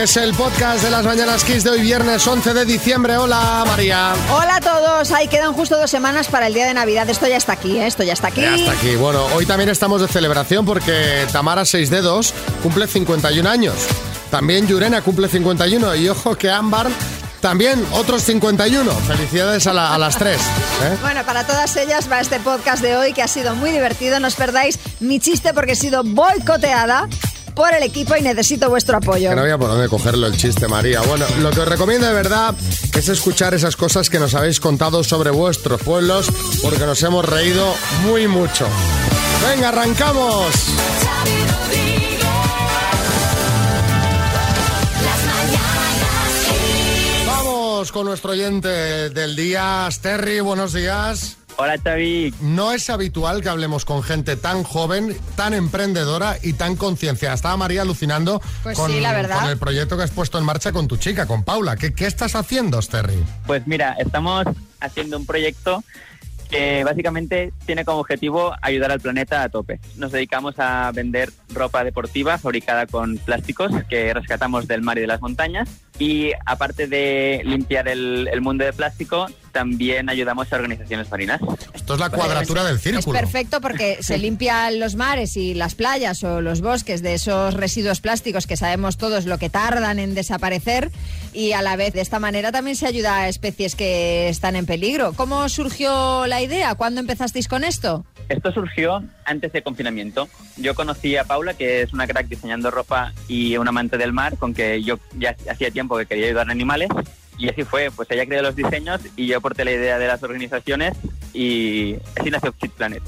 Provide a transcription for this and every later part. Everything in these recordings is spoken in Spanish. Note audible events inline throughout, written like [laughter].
Es el podcast de las Mañanas Kiss de hoy viernes 11 de diciembre. Hola María. Hola a todos, ahí quedan justo dos semanas para el día de Navidad. Esto ya está aquí, ¿eh? esto ya está aquí. Ya está aquí. Bueno, hoy también estamos de celebración porque Tamara 6 dedos cumple 51 años. También Yurena cumple 51 y ojo que Ámbar también otros 51. Felicidades a, la- a las tres. ¿eh? Bueno, para todas ellas va este podcast de hoy que ha sido muy divertido. No os perdáis mi chiste porque he sido boicoteada por el equipo y necesito vuestro apoyo. Que no había por dónde cogerlo el chiste, María. Bueno, lo que os recomiendo de verdad es escuchar esas cosas que nos habéis contado sobre vuestros pueblos, porque nos hemos reído muy mucho. Venga, arrancamos. Vamos con nuestro oyente del día, Terry, buenos días. Hola Xavi, No es habitual que hablemos con gente tan joven, tan emprendedora y tan concienciada. Estaba María alucinando Pues con, sí, la verdad. con el proyecto que has puesto en marcha con tu chica, con Paula. ¿Qué, qué estás haciendo, Terry? pues mira, estamos haciendo un proyecto que básicamente tiene como objetivo ayudar al planeta a tope. Nos dedicamos a vender ropa deportiva fabricada con plásticos que rescatamos del mar y de las montañas y aparte de limpiar el, el mundo de plástico, también ayudamos a organizaciones marinas. Esto es la cuadratura del Es círculo. perfecto porque [laughs] se limpian los mares y las playas o los bosques de esos residuos plásticos que sabemos todos lo que tardan en desaparecer y a la vez de esta manera también se ayuda a especies que están en peligro. ¿Cómo surgió la idea? ¿Cuándo empezasteis con esto? Esto surgió antes de confinamiento. Yo conocí a Paula, que es una crack diseñando ropa y un amante del mar, con que yo ya hacía tiempo que quería ayudar a animales. Y así fue, pues ella creó los diseños y yo aporté la idea de las organizaciones y así nació Fit Planet.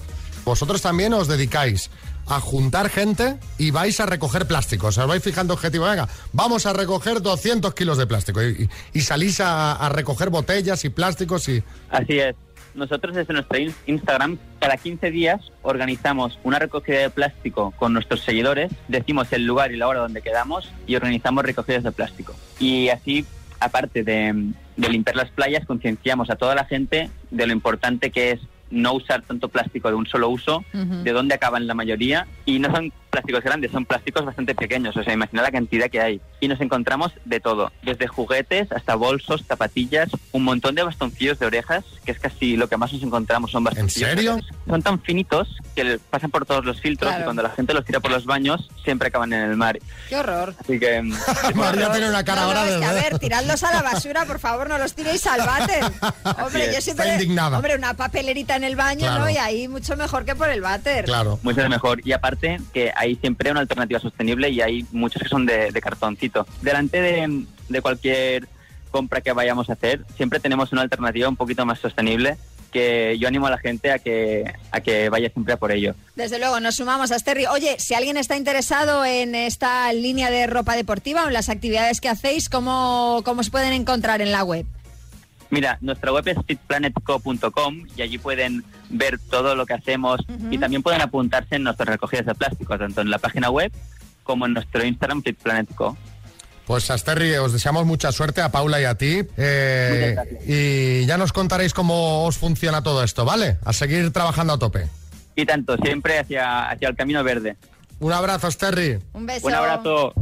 Vosotros también os dedicáis a juntar gente y vais a recoger plásticos. Os vais fijando objetivo, venga, vamos a recoger 200 kilos de plástico y, y- y salís a, a recoger botellas y plásticos y... Así es. Nosotros desde nuestro in- Instagram, cada 15 días organizamos una recogida de plástico con nuestros seguidores, decimos el lugar y la hora donde quedamos y organizamos recogidas de plástico. Y así, aparte de, de limpiar las playas, concienciamos a toda la gente de lo importante que es no usar tanto plástico de un solo uso, de dónde acaban la mayoría. Y no son plásticos grandes, son plásticos bastante pequeños. O sea, imagina la cantidad que hay. Y nos encontramos de todo, desde juguetes hasta bolsos, zapatillas, un montón de bastoncillos de orejas, que es casi lo que más nos encontramos. Son bastoncillos. de serio? Son tan finitos que pasan por todos los filtros Claro. y cuando la gente los tira por los baños, siempre acaban en el mar. ¡Qué horror! Así que... [laughs] mm, María tiene una cara No, no, ahora es de que, a ver. ver, tiradlos a la basura, por favor, no los tiréis al váter. [laughs] Hombre, es. yo siempre... Está indignada. Hombre, una papelerita en el baño, Claro. ¿no? Y ahí mucho mejor que por el váter. Claro. mucho mejor. Y aparte que hay siempre una alternativa sostenible y hay muchos que son de, cartoncito. Delante de, de cualquier compra que vayamos a hacer, siempre tenemos una alternativa un poquito más sostenible que yo animo a la gente a que, a que vaya siempre a por ello. Desde luego, nos sumamos a Sterry. Oye, si alguien está interesado en esta línea de ropa deportiva o en las actividades que hacéis, ¿cómo, cómo os pueden encontrar en la web? Mira, nuestra web es fitplanetco.com y allí pueden ver todo lo que hacemos y también pueden apuntarse en nuestras recogidas de plástico, tanto en la página web como en nuestro Instagram fitplanetco. Pues Asterri, os deseamos mucha suerte a Paula y a ti. eh, y ya nos contaréis cómo os funciona todo esto, ¿vale? A seguir trabajando a tope. Y tanto, siempre hacia, hacia el camino verde. Un abrazo, Asterri. Un beso. Un abrazo.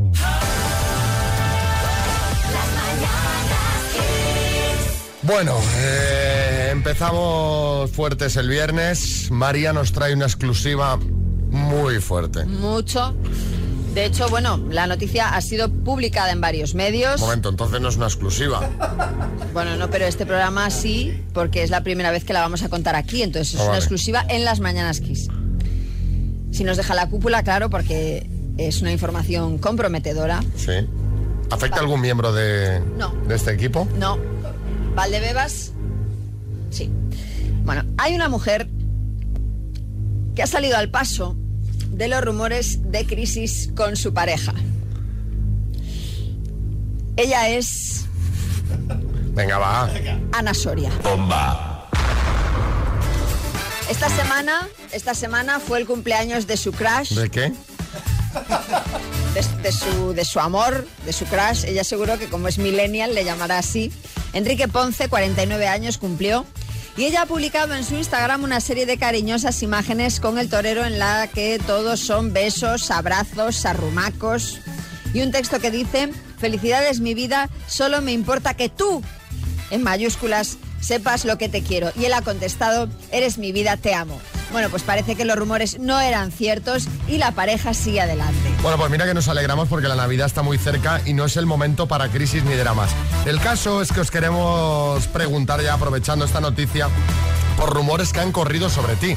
Bueno, eh, empezamos fuertes el viernes. María nos trae una exclusiva muy fuerte. Mucho. De hecho, bueno, la noticia ha sido publicada en varios medios. Un momento, entonces no es una exclusiva. Bueno, no, pero este programa sí, porque es la primera vez que la vamos a contar aquí, entonces es Ah, una vale. exclusiva en las Mañanas Kiss. Si nos deja la cúpula, claro, porque es una información comprometedora. Sí. ¿Afecta a algún miembro de, No. de este equipo? No. ¿Valdebebas? Sí. Bueno, hay una mujer que ha salido al paso de los rumores de crisis con su pareja. Ella es Venga, va. Ana Soria. Esta semana, esta semana fue el cumpleaños de su crush, ¿De qué? [laughs] de, su, de su amor, de su crush. Ella seguro que como es millennial le llamará así. Enrique Ponce, 49 años, cumplió. Y ella ha publicado en su Instagram una serie de cariñosas imágenes con el torero en la que todos son besos, abrazos, arrumacos. Y un texto que dice, felicidades mi vida, solo me importa que tú, en mayúsculas, sepas lo que te quiero. Y él ha contestado, eres mi vida, te amo. Bueno, pues parece que los rumores no eran ciertos y la pareja sigue adelante. Bueno, pues mira que nos alegramos porque la Navidad está muy cerca y no es el momento para crisis ni dramas. El caso es que os queremos preguntar ya aprovechando esta noticia por rumores que han corrido sobre ti.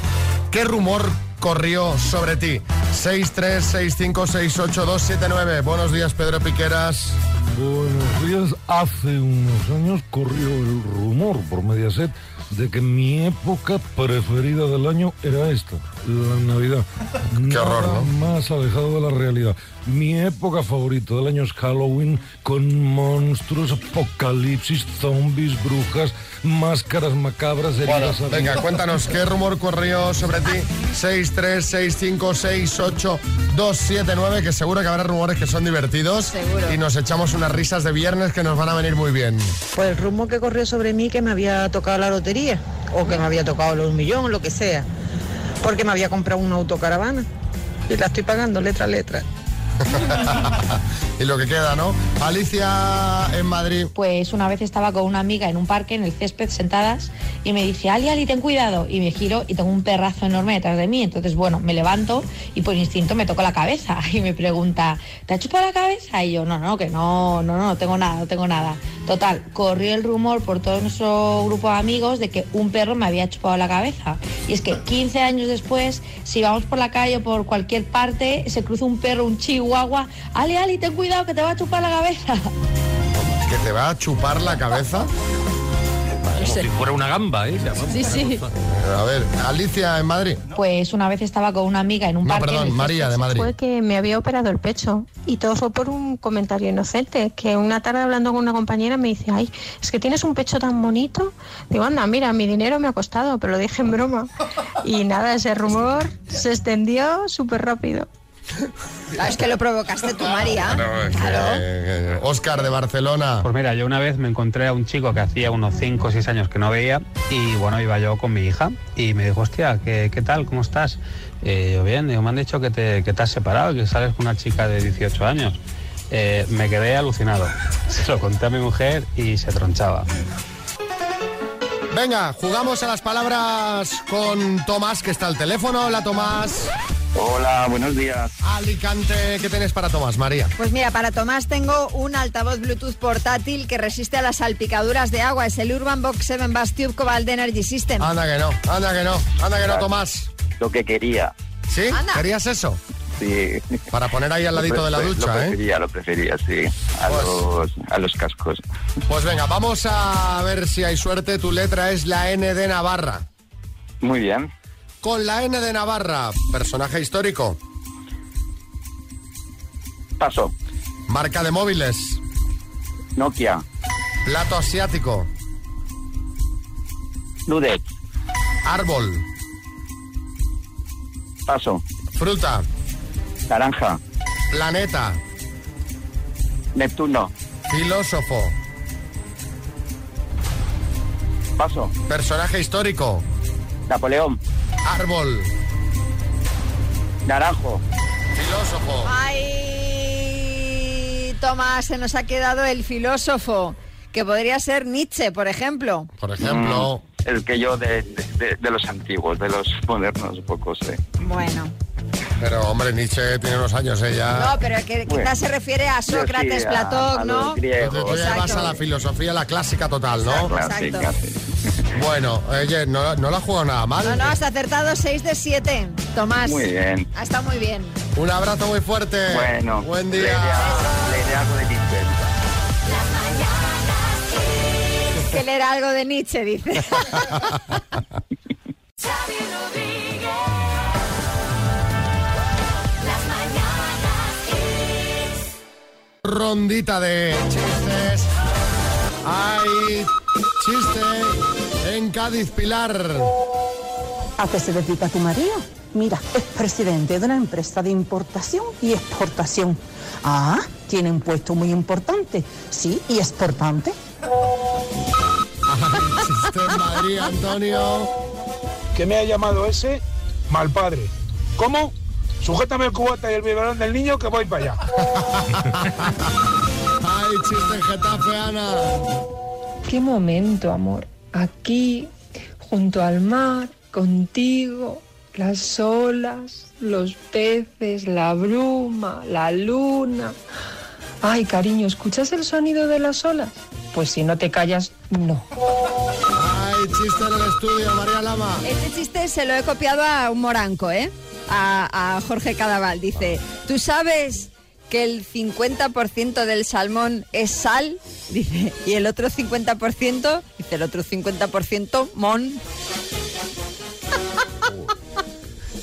¿Qué rumor corrió sobre ti? 636568279. Buenos días, Pedro Piqueras. Buenos días. Hace unos años corrió el rumor por Mediaset de que mi época preferida del año era esta, la Navidad. Qué horror, Nada ¿no? Más alejado de la realidad. Mi época favorita del año es Halloween con monstruos, apocalipsis, zombies, brujas, máscaras macabras, Bueno, heridas venga, abiertas. cuéntanos, ¿qué rumor corrió sobre ti? [laughs] 636568279, que seguro que habrá rumores que son divertidos. Seguro. Y nos echamos unas risas de viernes que nos van a venir muy bien. Pues el rumor que corrió sobre mí que me había tocado la lotería o que me había tocado los millones, lo que sea, porque me había comprado una autocaravana y la estoy pagando letra a letra. [laughs] y lo que queda, ¿no? Alicia en Madrid. Pues una vez estaba con una amiga en un parque, en el césped, sentadas, y me dice, Ali, Ali, ten cuidado. Y me giro y tengo un perrazo enorme detrás de mí. Entonces, bueno, me levanto y por instinto me toco la cabeza. [laughs] Y me pregunta, ¿te ha chupado la cabeza? Y yo, no, no, que no, no, no, no tengo nada, no tengo nada. Total, corrió el rumor por todo nuestro grupo de amigos de que un perro me había chupado la cabeza. Y es que 15 años después, si vamos por la calle o por cualquier parte, se cruza un perro, un chihuahua, Ali, Ali, ten cuidado que te va a chupar la cabeza. ¿Que te va a chupar la cabeza? Como si fuera una gamba, ¿eh? Sí, sí. A ver, Alicia en Madrid. Pues una vez estaba con una amiga en un No, parque. perdón, María de Madrid. Fue que me había operado el pecho y todo fue por un comentario inocente, que una tarde hablando con una compañera me dice, ay, es que tienes un pecho tan bonito. Digo, anda, mira, mi dinero me ha costado, pero lo dije en broma. Y nada, ese rumor se extendió súper rápido. Claro, es que lo provocaste tú, María. Claro. Oscar de Barcelona. Pues mira, yo una vez me encontré a un chico que hacía unos 5 o 6 años que no veía y bueno, iba yo con mi hija y me dijo, hostia, ¿qué, qué tal? ¿Cómo estás? Eh, yo bien, digo, me han dicho que te, que te has separado, que sales con una chica de 18 años. Eh, me quedé alucinado. [laughs] Se lo conté a mi mujer y se tronchaba. Venga, jugamos a las palabras con Tomás, que está al teléfono. Hola, Tomás. Hola, buenos días. Alicante, ¿qué tenés para Tomás, María? Pues mira, para Tomás tengo un altavoz Bluetooth portátil que resiste a las salpicaduras de agua. Es el Urban Box 7 Bass Tube Cobalt Energy System. Anda que no, anda que no, anda que no, Tomás. Lo que quería. ¿Sí? Anda. ¿Querías eso? Sí. Para poner ahí al ladito de la Lo ducha, ¿eh? prefería, lo prefería, sí. A, Pues- los, a los cascos. Pues venga, vamos a ver si hay suerte. Tu letra es la N de Navarra. Muy bien. Con la N de Navarra, personaje histórico, Paso. marca de móviles, Nokia. plato asiático, Ludet. árbol, Paso. fruta, Naranja. planeta, Neptuno. filósofo, Paso. personaje histórico, Napoleón. Árbol, Naranjo. filósofo. Ay, Tomás, se nos ha quedado el filósofo, que podría ser Nietzsche, por ejemplo. Por ejemplo, El que yo de, de- de- de los antiguos, de los modernos, poco sé. Bueno, pero hombre, Nietzsche tiene unos años, ¿eh? Ya. no, pero que Bueno. quizás se refiere a Sócrates, sí, a- Platón, a ¿no? los griegos. Tú ya vas a la filosofía, la clásica total, ¿no? Exacto. Clásica, sí. Bueno, oye, no, no la ha jugado nada mal. No, no, has acertado 6 de 7. Tomás. Muy bien. Ha estado muy bien. Un abrazo muy fuerte. Bueno. Buen día. iré a- le iré a algo de Nietzsche. Que leer algo de Nietzsche, dice. Xavi Rodríguez. Las [laughs] mañanas Kiss. Rondita de chistes. Hay chiste en Cádiz Pilar. ¿A qué se dedica tu marido? Mira, es presidente de una empresa de importación y exportación. Ah, tiene un puesto muy importante. Sí, y exportante. En Madrid. Antonio. Que me ha llamado ese mal padre. ¿Cómo? Sujétame el cubata y el biberón del niño que voy para allá. Ay, chiste en Getafe, Ana. Qué momento, amor. Aquí, junto al mar, contigo, las olas, los peces, la bruma, la luna. Ay, cariño, ¿escuchas el sonido de las olas? Pues si no te callas, no. Ay, chiste en el estudio, María Lama. Este chiste se lo he copiado a un moranco, ¿eh? A, a Jorge Cadaval. Dice, ¿tú sabes que el 50% del salmón es sal? Dice, y el otro 50%, dice, el otro 50% mon.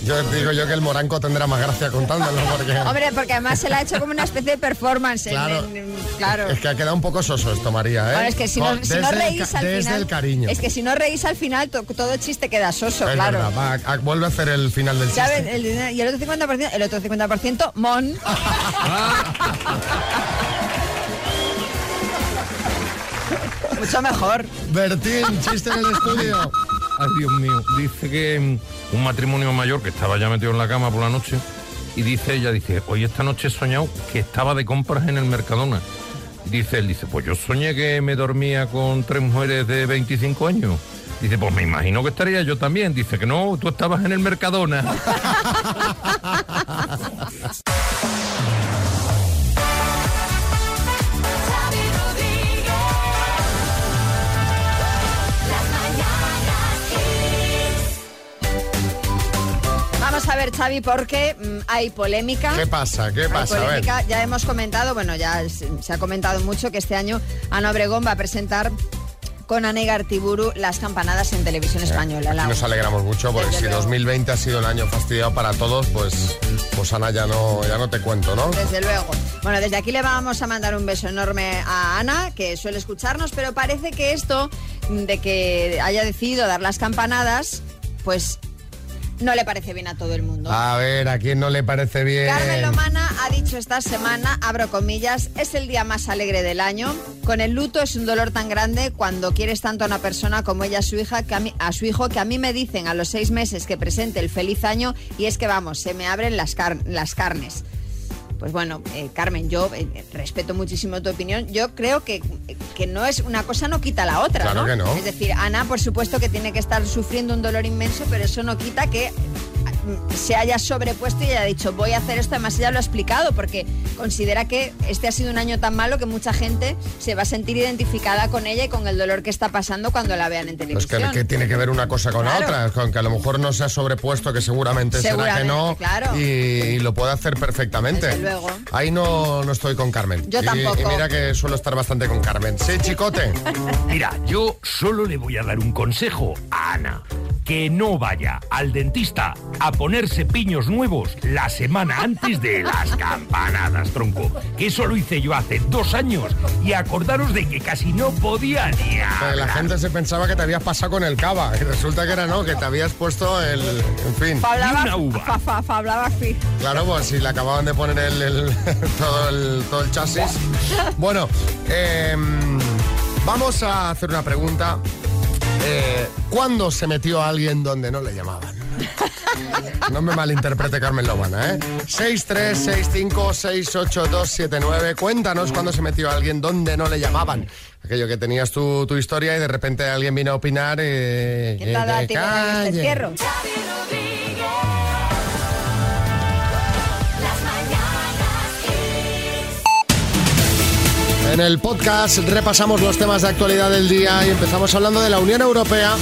Yo digo yo que el moranco tendrá más gracia contándolo porque... Hombre, porque además se le ha hecho como una especie de performance. en- Claro. en- claro. Es que ha quedado un poco soso esto, María, ¿eh? Bueno, es que si no, si reís al Desde final. el cariño. Es que si no reís al final, to- todo chiste queda soso, Es claro. verdad, va, a- vuelve a hacer el final del chiste. ¿Sabes? El dinero- y el otro 50%, el otro 50% mon. [laughs] Mucho mejor. Bertín, chiste en el estudio. Ay, Dios mío. Dice que mm, un matrimonio mayor que estaba ya metido en la cama por la noche y dice ella, dice, hoy esta noche he soñado que estaba de compras en el Mercadona. Dice él, dice, pues yo soñé que me dormía con tres mujeres de 25 años. Dice, pues me imagino que estaría yo también. Dice que no, tú estabas en el Mercadona. [laughs] Vamos a ver, Xavi, porque mm, hay polémica. ¿Qué pasa? ¿Qué Hay pasa? A ver. polémica. Ya hemos comentado, bueno, ya se, ha comentado mucho que este año Ana Obregón va a presentar con Ana Gartiburu las campanadas en televisión española. La Aquí nos alegramos mucho porque Desde si luego. 2020 ha sido el año fastidiado para todos, pues, pues Ana ya no, ya no te cuento, ¿no? Desde luego. Bueno, desde aquí le vamos a mandar un beso enorme a Ana, que suele escucharnos, pero parece que esto de que haya decidido dar las campanadas, pues no le parece bien a todo el mundo. A ver, ¿a quién no le parece bien? Carmen Lomana ha dicho esta semana, abro comillas, es el día más alegre del año. Con el luto es un dolor tan grande cuando quieres tanto a una persona como ella a su hija, que a, mí- a su hijo, que a mí me dicen a los seis meses que presente el feliz año y es que vamos, se me abren las, car- las carnes. Pues bueno, eh, Carmen, yo eh, respeto muchísimo tu opinión. Yo creo que, que no es una cosa no quita la otra, Claro ¿no? que no. Es decir, Ana, por supuesto que tiene que estar sufriendo un dolor inmenso, pero eso no quita que mm, se haya sobrepuesto y haya dicho voy a hacer esto, además ella lo ha explicado porque considera que este ha sido un año tan malo que mucha gente se va a sentir identificada con ella y con el dolor que está pasando cuando la vean en Pues televisión. que, que tiene que ver una cosa con Claro. la otra, con que a lo mejor no se ha sobrepuesto, que seguramente, será que no, claro. y, y lo puede hacer perfectamente. Desde luego. Ahí no, no estoy con Carmen. Yo Y- tampoco. Y, mira que suelo estar bastante con Carmen. Sí, chicote. Mira, yo solo le voy a dar un consejo a Ana. Que no vaya al dentista a ponerse piños nuevos la semana antes de las campanadas, tronco. Que eso lo hice yo hace dos años y acordaros de que casi no podía ni hablar. la gente se pensaba que te habías pasado con el cava y resulta que era no, que te habías puesto el... En fin. Fablaba, una uva. fa- fa- fi- Claro, pues si le acababan de poner el, el- [laughs] todo, el, todo el chasis. Bueno, em, vamos a hacer una pregunta. Eh, ¿Cuándo se metió alguien donde no le llamaban? [laughs] No me malinterprete Carmen Lomana, ¿eh? 636568279. Cuéntanos cuándo se metió alguien donde no le llamaban. Aquello que tenías tu, tu historia y de repente alguien vino a opinar. Eh, ¿Quién te ha dado a con el calle. En el podcast repasamos los temas de actualidad del día y empezamos hablando de la Unión Europea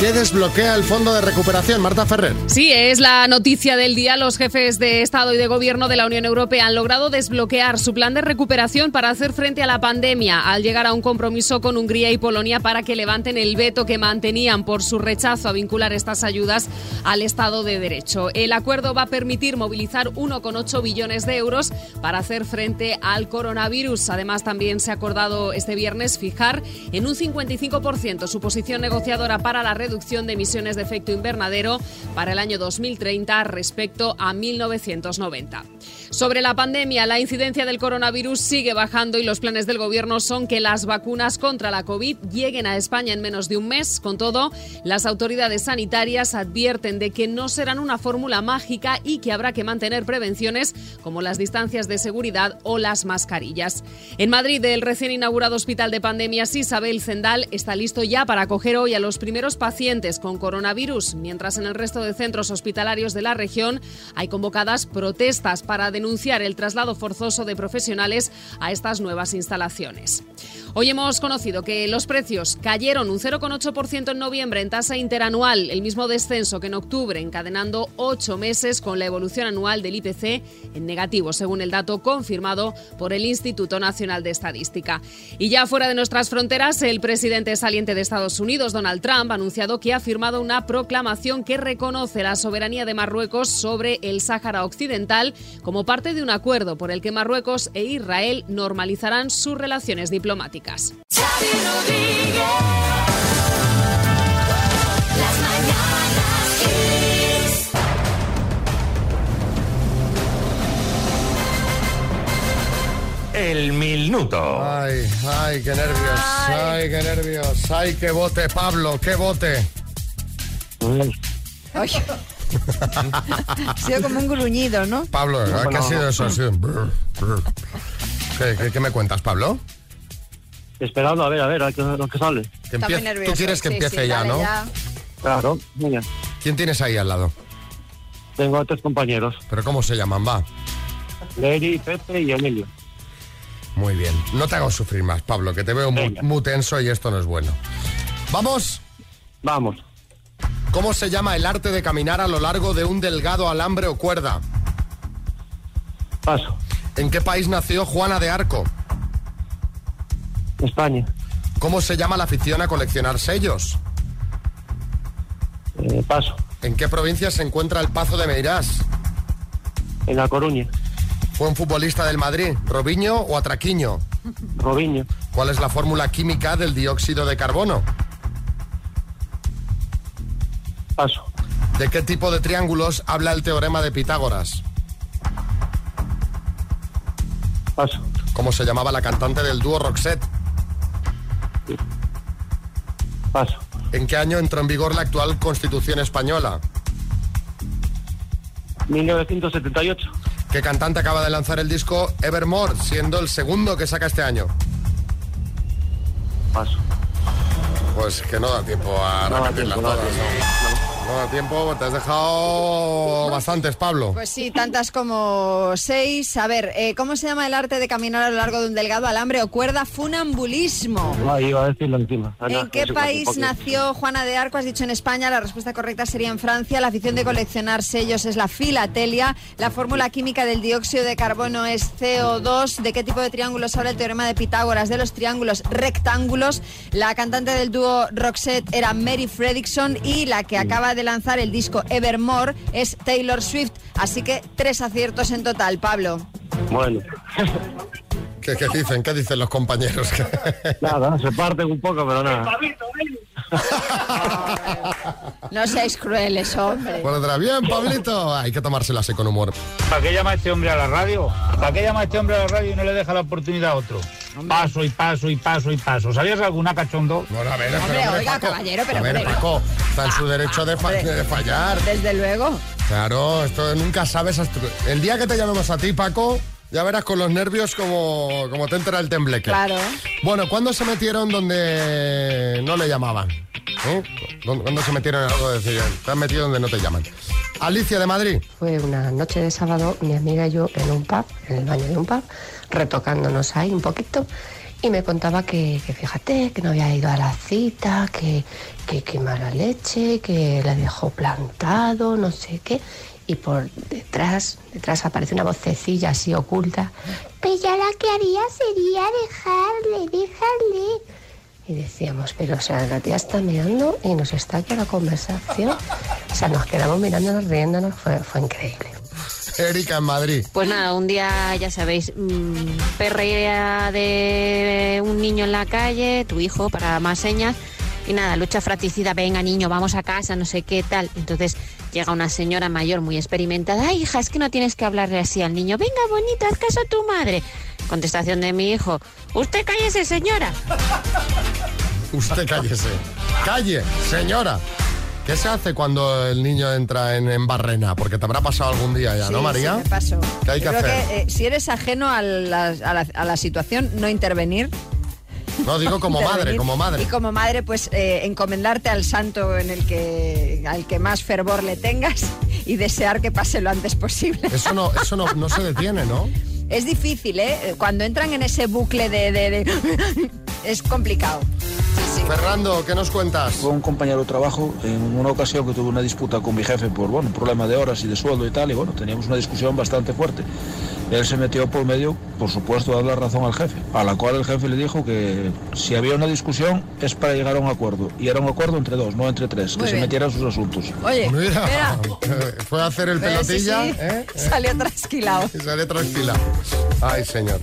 que desbloquea el fondo de recuperación. Marta Ferrer. Sí, es la noticia del día. Los jefes de Estado y de Gobierno de la Unión Europea han logrado desbloquear su plan de recuperación para hacer frente a la pandemia, al llegar a un compromiso con Hungría y Polonia para que levanten el veto que mantenían por su rechazo a vincular estas ayudas al Estado de Derecho. El acuerdo va a permitir movilizar 1,8 billones de euros para hacer frente al coronavirus. Además, también se ha acordado este viernes fijar en un 55% su posición negociadora para la reducción de emisiones de efecto invernadero para el año 2030 respecto a 1990. Sobre la pandemia, la incidencia del coronavirus sigue bajando y los planes del gobierno son que las vacunas contra la COVID lleguen a España en menos de un mes. Con todo, las autoridades sanitarias advierten de que no serán una fórmula mágica y que habrá que mantener prevenciones como las distancias de seguridad o las mascarillas. En Madrid, el recién inaugurado Hospital de Pandemias Isabel Zendal está listo ya para acoger hoy a los primeros pacientes con coronavirus, mientras en el resto de centros hospitalarios de la región hay convocadas protestas para denunciar el traslado forzoso de profesionales a estas nuevas instalaciones. Hoy hemos conocido que los precios cayeron un 0,8% en noviembre en tasa interanual, el mismo descenso que en octubre, encadenando ocho meses con la evolución anual del IPC en negativo, según el dato confirmado por el Instituto Nacional de Estadística. Y ya fuera de nuestras fronteras, el presidente saliente de Estados Unidos, Donald Trump, ha anunciado que ha firmado una proclamación que reconoce la soberanía de Marruecos sobre el Sáhara Occidental como parte de un acuerdo por el que Marruecos e Israel normalizarán sus relaciones diplomáticas. El minuto. Ay, ay, qué nervios. Ay, qué nervios. Ay, qué bote, Pablo, qué bote. Ay. ha sido como un gruñido, ¿no? Pablo, ¿qué ha sido eso? Ha sido un brr, brr. ¿Qué, qué- qué me cuentas, Pablo? Esperando a ver, a ver, a a qué sale. Que empie- Tú quieres que empiece ya, ¿no? Claro, venga. ¿Quién tienes ahí al lado? Tengo a tres compañeros. ¿Pero cómo se llaman? Va. Leri, Pepe y Emilio. Muy bien. No te hago sufrir más, Pablo, que te veo muy, muy tenso y esto no es bueno. ¿Vamos? Vamos. ¿Cómo se llama el arte de caminar a lo largo de un delgado alambre o cuerda? Paso. ¿En qué país nació Juana de Arco? España. ¿Cómo se llama la afición a coleccionar sellos? Eh, paso. ¿En qué provincia se encuentra el Pazo de Meirás? En La Coruña. ¿Fue un futbolista del Madrid, Robinho o Atraquiño? Robinho. ¿Cuál es la fórmula química del dióxido de carbono? Paso. ¿De qué tipo de triángulos habla el teorema de Pitágoras? Paso. ¿Cómo se llamaba la cantante del dúo Roxette? Paso. ¿En qué año entró en vigor la actual Constitución española? 1978. ¿Qué cantante acaba de lanzar el disco Evermore, siendo el segundo que saca este año? Paso. Pues que no da tiempo a No repetirlas tiempo, todas. No. No tiempo, te has dejado bastantes, Pablo. Pues sí, tantas como seis. A ver, eh, ¿cómo se llama el arte de caminar a lo largo de un delgado alambre o cuerda? Funambulismo. Ah, iba a decirlo encima. No, ¿En qué no país nació Juana de Arco? Has dicho en España, la respuesta correcta sería en Francia. La afición de coleccionar sellos es la filatelia. La fórmula química del dióxido de carbono es CO2. ¿De qué tipo de triángulos habla el teorema de Pitágoras? De los triángulos rectángulos. La cantante del dúo Roxette era Mary Fredrickson y la que acaba de lanzar el disco Evermore es Taylor Swift. Así que tres aciertos en total, Pablo. Bueno. ¿Qué, qué dicen? ¿Qué dicen los compañeros? [laughs] Nada, se parten un poco, pero nada. [laughs] No seáis crueles, hombre. Por otra, bien, Pablito. Hay que tomárselo así con humor. ¿Para qué llama este hombre a la radio? ¿Para qué llama este hombre a la radio y no le deja la oportunidad a otro? Paso y paso y paso y paso. ¿Sabías alguna cachondo? No, a ver, Hombre, oiga, caballero, pero A ver, hombre. Paco, está en su derecho de, fa- Hombre. de fallar. Desde luego. Claro, esto nunca sabes. hasta- El día que te llamemos a ti, Paco, ya verás con los nervios como, como te entra el tembleque. Claro. Bueno, ¿cuándo se metieron donde no le llamaban? ¿Eh? ¿Cuándo se metieron en algo de decir, te has metido donde no te llaman? Alicia de Madrid. Fue una noche de sábado, mi amiga y yo en un pub, en el baño de un pub, retocándonos ahí un poquito. Y me contaba que, que fíjate, que no había ido a la cita, que, que, que mala leche, que le dejó plantado, no sé qué. Y por detrás, detrás aparece una vocecilla así oculta. Pues ya la que haría sería dejarle, dejarle. Y decíamos, pero o sea, la tía está mirando y nos está aquí a la conversación. O sea, nos quedamos mirándonos, riéndonos, fue, fue increíble. Erika en Madrid. Pues nada, un día, ya sabéis, mm, perrea de un niño en la calle, tu hijo, para más señas, Y nada, lucha fratricida, venga niño, vamos a casa, no sé qué tal. Entonces llega una señora mayor muy experimentada, ay hija, es que no tienes que hablarle así al niño, venga bonito, haz caso a tu madre. Contestación de mi hijo, usted cállese señora. [laughs] Usted cállese. Calle, señora. ¿Qué se hace cuando el niño entra en, en barrena? Porque te habrá pasado algún día ya, ¿no, Sí, María? sí, me pasó. ¿Qué hay que Yo creo hacer? que, eh, si eres ajeno a la, a la- a la situación, no intervenir. No, digo como madre, como madre. Y como madre, pues eh, encomendarte al santo en el que al que más fervor le tengas y desear que pase lo antes posible. Eso no, eso no, no se detiene, ¿no? Es difícil, ¿eh? Cuando entran en ese bucle de... de- de- es complicado. Fernando, ¿qué nos cuentas? Con un compañero de trabajo, en una ocasión que tuve una disputa con mi jefe por bueno, un problema de horas y de sueldo y tal, y bueno, teníamos una discusión bastante fuerte. Él se metió por medio, por supuesto, a dar la razón al jefe, a la cual el jefe le dijo que si había una discusión es para llegar a un acuerdo, y era un acuerdo entre dos, no entre tres, Muy que se bien. metieran sus asuntos. Oye, espera. [laughs] Fue a hacer el Eh, sí, pelotilla, sí. ¿eh? Salió trasquilado. Y sale tranquila. [laughs] Ay, señor.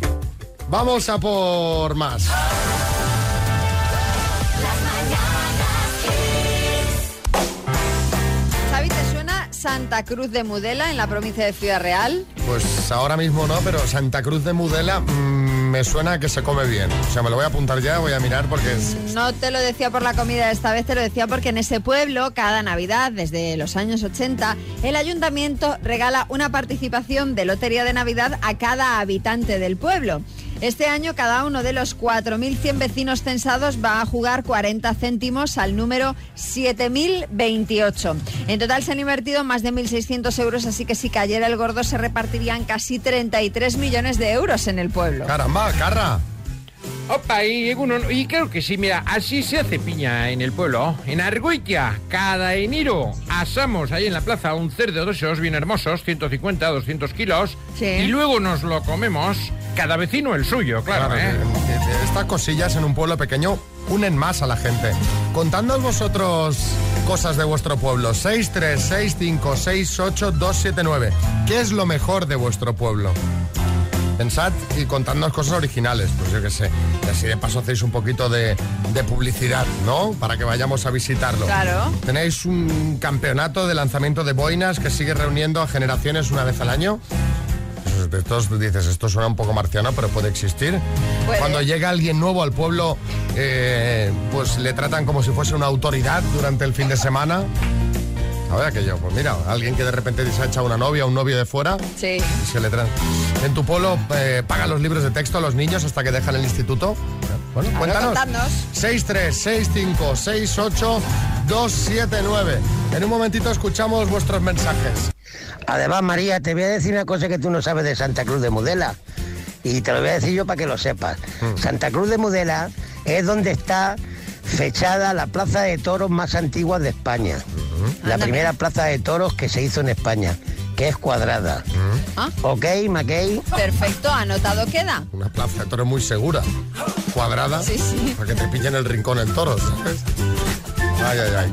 Vamos a por más. ¿te suena Santa Cruz de Mudela en la provincia de Ciudad Real? Pues ahora mismo no, pero Santa Cruz de Mudela mm, me suena que se come bien. O sea, me lo voy a apuntar ya, voy a mirar porque es... No te lo decía por la comida esta vez, te lo decía porque en ese pueblo, cada Navidad, desde los años 80, el ayuntamiento regala una participación de Lotería de Navidad a cada habitante del pueblo. Este año cada uno de los 4.100 vecinos censados va a jugar 40 céntimos al número 7.028. En total se han invertido más de 1.600 euros, así que si cayera el gordo se repartirían casi 33 millones de euros en el pueblo. Caramba, carra. Opa, y, uno- y creo que sí, mira, así se hace piña en el pueblo. En Argoitia, cada enero, asamos ahí en la plaza un cerdo de esos bien hermosos, 150, 200 kilos, y luego nos lo comemos, cada vecino el suyo, claro, Claro, ¿eh? Estas cosillas en un pueblo pequeño unen más a la gente. Contadnos vosotros cosas de vuestro pueblo. 636568279. ¿Qué es lo mejor de vuestro pueblo? Pensad y contadnos cosas originales, pues yo qué sé. Y así de paso hacéis un poquito de, de publicidad, ¿no? Para que vayamos a visitarlo. Claro. ¿Tenéis un campeonato de lanzamiento de boinas que sigue reuniendo a generaciones una vez al año? De estos dices, esto suena un poco marciano, pero puede existir. Puede. Cuando llega alguien nuevo al pueblo, eh, pues le tratan como si fuese una autoridad durante el fin de semana. A ver aquello, pues mira, alguien que de repente se ha echado una novia, un novio de fuera, Sí. y se le traen. En tu pueblo eh, pagan los libros de texto a los niños hasta que dejan el instituto. Bueno, Claro, cuéntanos. contadnos. 636568279. En un momentito escuchamos vuestros mensajes. Además, María, te voy a decir una cosa que tú no sabes de Santa Cruz de Mudela. Y te lo voy a decir yo para que lo sepas. Santa Cruz de Mudela es donde está fechada la plaza de toros más antigua de España. La primera plaza de toros que se hizo en España, que es cuadrada. Ah. ¿Ok, Mackey? Perfecto, anotado queda. Una plaza de toros muy segura, cuadrada, Sí, sí. para que te pillen el rincón en toros. ¿sabes? Ay, ay, ay.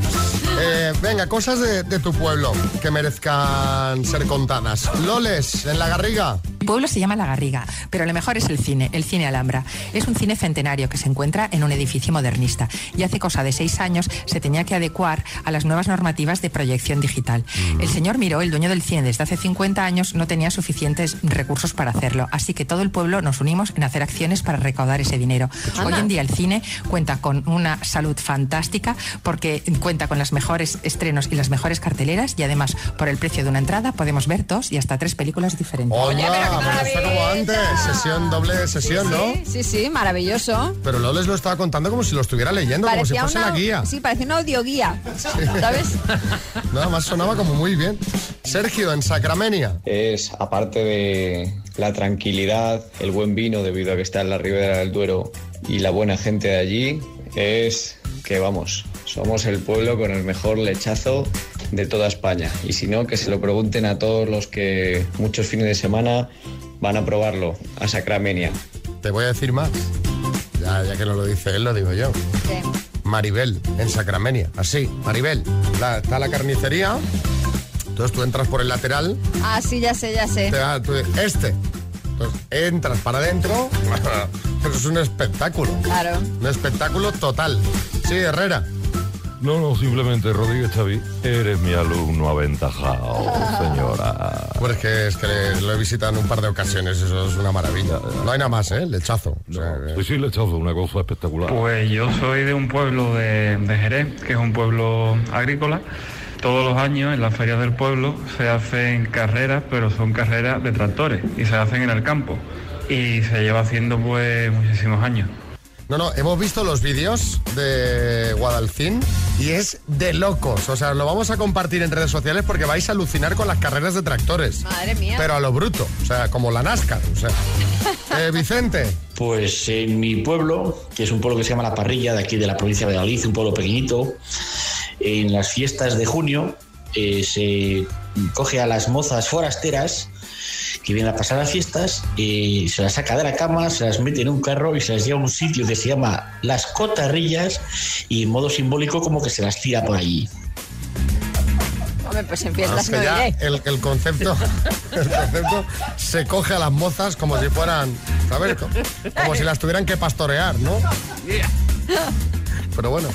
Eh, venga, cosas de, de tu pueblo que merezcan ser contadas. Loles, en la garriga. Mi pueblo se llama La Garriga, pero lo mejor es el cine, el cine Alhambra. Es un cine centenario que se encuentra en un edificio modernista y hace cosa de seis años se tenía que adecuar a las nuevas normativas de proyección digital. El señor Miró, el dueño del cine desde hace 50 años, no tenía suficientes recursos para hacerlo, así que todo el pueblo nos unimos en hacer acciones para recaudar ese dinero. Hoy en día el cine cuenta con una salud fantástica porque cuenta con los mejores estrenos y las mejores carteleras y además por el precio de una entrada podemos ver dos y hasta tres películas diferentes. Oye, pero está como antes, sesión, doble sesión, ¿no? Sí, sí, sí, maravilloso. Pero Loles lo estaba contando como si lo estuviera leyendo, como si fuese una, la guía. Sí, parecía una audioguía. ¿Sabes? [laughs] Nada más sonaba como muy bien. Sergio, en Sacramenia. Es, aparte de la tranquilidad, el buen vino debido a que está en la ribera del Duero y la buena gente de allí, es que vamos, somos el pueblo con el mejor lechazo de toda España. Y si no, que se lo pregunten a todos los que muchos fines de semana van a probarlo, a Sacramenia. Te voy a decir más. Ya, ya que no lo dice él, lo digo yo. Maribel, en Sacramenia. Así, Maribel. La- está la carnicería. Entonces tú entras por el lateral. Ah, sí, ya sé, ya sé. te da- tú- este. Entonces entras para adentro. [laughs] Pero es un espectáculo. Claro. Un espectáculo total. Sí, Herrera. No, no, simplemente, Rodríguez Xavi, eres mi alumno aventajado, señora. Pues que es que le- lo he visitado en un par de ocasiones, eso es una maravilla. No hay nada más, ¿eh? Lechazo. O sea, que- Sí, sí, le echazo una cosa espectacular. Pues yo soy de un pueblo de, de Jerez, que es un pueblo agrícola. Todos los años en las ferias del pueblo se hacen carreras, pero son carreras de tractores y se hacen en el campo. Y se lleva haciendo pues muchísimos años. No, no, hemos visto los vídeos de Guadalcín y es de locos. O sea, lo vamos a compartir en redes sociales porque vais a alucinar con las carreras de tractores. Madre mía. Pero a lo bruto, o sea, como la NASCAR. O sea. [laughs] Eh, Vicente. Pues en mi pueblo, que es un pueblo que se llama La Parrilla, de aquí de la provincia de Valladolid, un pueblo pequeñito, en las fiestas de junio eh, se coge a las mozas forasteras que vienen a pasar las fiestas, y se las saca de la cama, se las mete en un carro y se las lleva a un sitio que se llama Las Cotarrillas y en modo simbólico como que se las tira por allí. Hombre, pues en Es fiestas que no ya el, el concepto [laughs] el concepto se coge a las mozas como si fueran, ¿sabes? Co- Como si las tuvieran que pastorear, ¿no? [laughs] Pero bueno,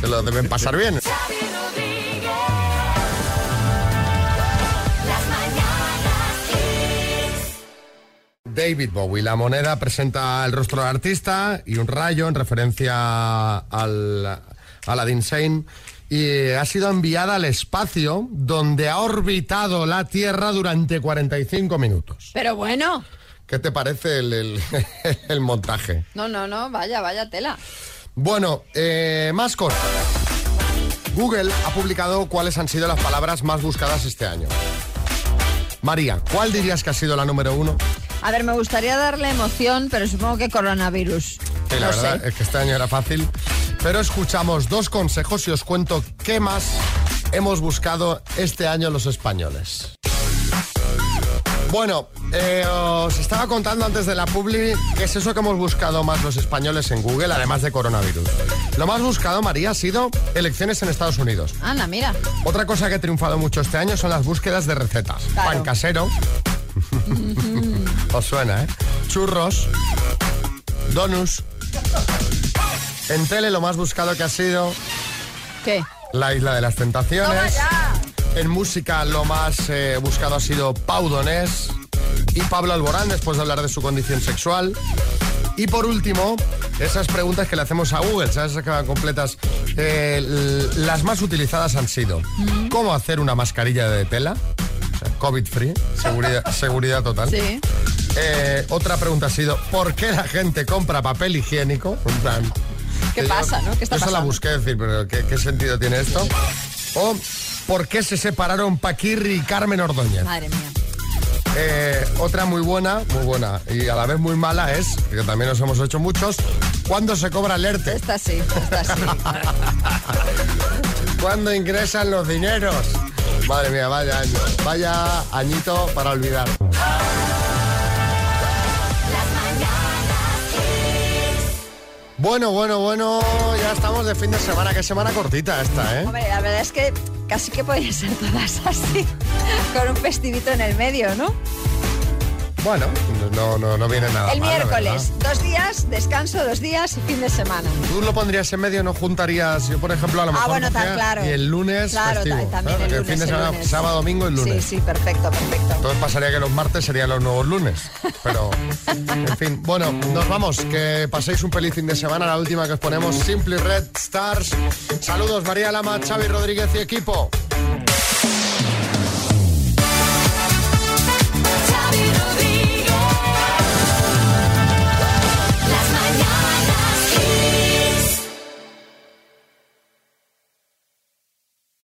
se lo deben pasar bien. David Bowie, la moneda presenta el rostro del artista y un rayo en referencia al Aladdin Sane y ha sido enviada al espacio donde ha orbitado la Tierra durante 45 minutos. Pero bueno, ¿Qué te parece el, el- [laughs] el montaje? no, no, no, vaya, vaya tela. Bueno, eh, más cosas. Google ha publicado cuáles han sido las palabras más buscadas este año. María, ¿cuál dirías que ha sido la número uno? A ver, me gustaría darle emoción, pero supongo que coronavirus. Sí, la No verdad sé. es que este año era fácil. Pero escuchamos dos consejos y os cuento qué más hemos buscado este año los españoles. Bueno, eh, os estaba contando antes de la publi qué es eso que hemos buscado más los españoles en Google, además de coronavirus. Lo más buscado, María, ha sido elecciones en Estados Unidos. Anda, mira. Otra cosa que ha triunfado mucho este año son las búsquedas de recetas. Claro. Pan casero. [laughs] Os suena, ¿eh? Churros. Donuts. En tele lo más buscado que ha sido ¿Qué? La Isla de las Tentaciones. En música lo más eh, buscado ha sido Pau Donés y Pablo Alborán después de hablar de su condición sexual. Y por último, esas preguntas que le hacemos a Google, ¿sabes? Esas que van completas. Eh, las más utilizadas han sido ¿Cómo hacer una mascarilla de tela? O sea, COVID free, seguridad, seguridad total. Sí. Eh, otra pregunta ha sido ¿Por qué la gente compra papel higiénico? En plan, ¿Qué yo- pasa, no? ¿Qué está yo la busqué decir, pero ¿qué, qué sentido tiene esto? O ¿por qué se separaron Paquirri y Carmen Ordóñez? Madre mía. Eh, otra muy buena, muy buena y a la vez muy mala es, que también nos hemos hecho muchos, ¿cuándo se cobra el ERTE? Esta sí, esta sí. [laughs] ¿Cuándo ingresan los dineros? Madre mía, vaya año, vaya añito para olvidar. Bueno, bueno, bueno, ya estamos de fin de semana, qué semana cortita esta, ¿eh? Hombre, la verdad es que casi que podían ser todas así, [laughs] con un festivito en el medio, ¿no? Bueno, no, no, no viene nada el mal, miércoles, dos días, descanso dos días y fin de semana. Tú lo pondrías en medio, no juntarías, yo por ejemplo a lo Ah, mejor bueno, tan claro. y el lunes Claro, el lunes, fin de semana, lunes. sábado, domingo y lunes. Sí, sí, perfecto, perfecto. Entonces pasaría que los martes serían los nuevos lunes. Pero, en fin, bueno, nos vamos. Que paséis un feliz fin de semana. La última que os ponemos, Simply Red Stars. Saludos, María Lama, Xavi Rodríguez y equipo.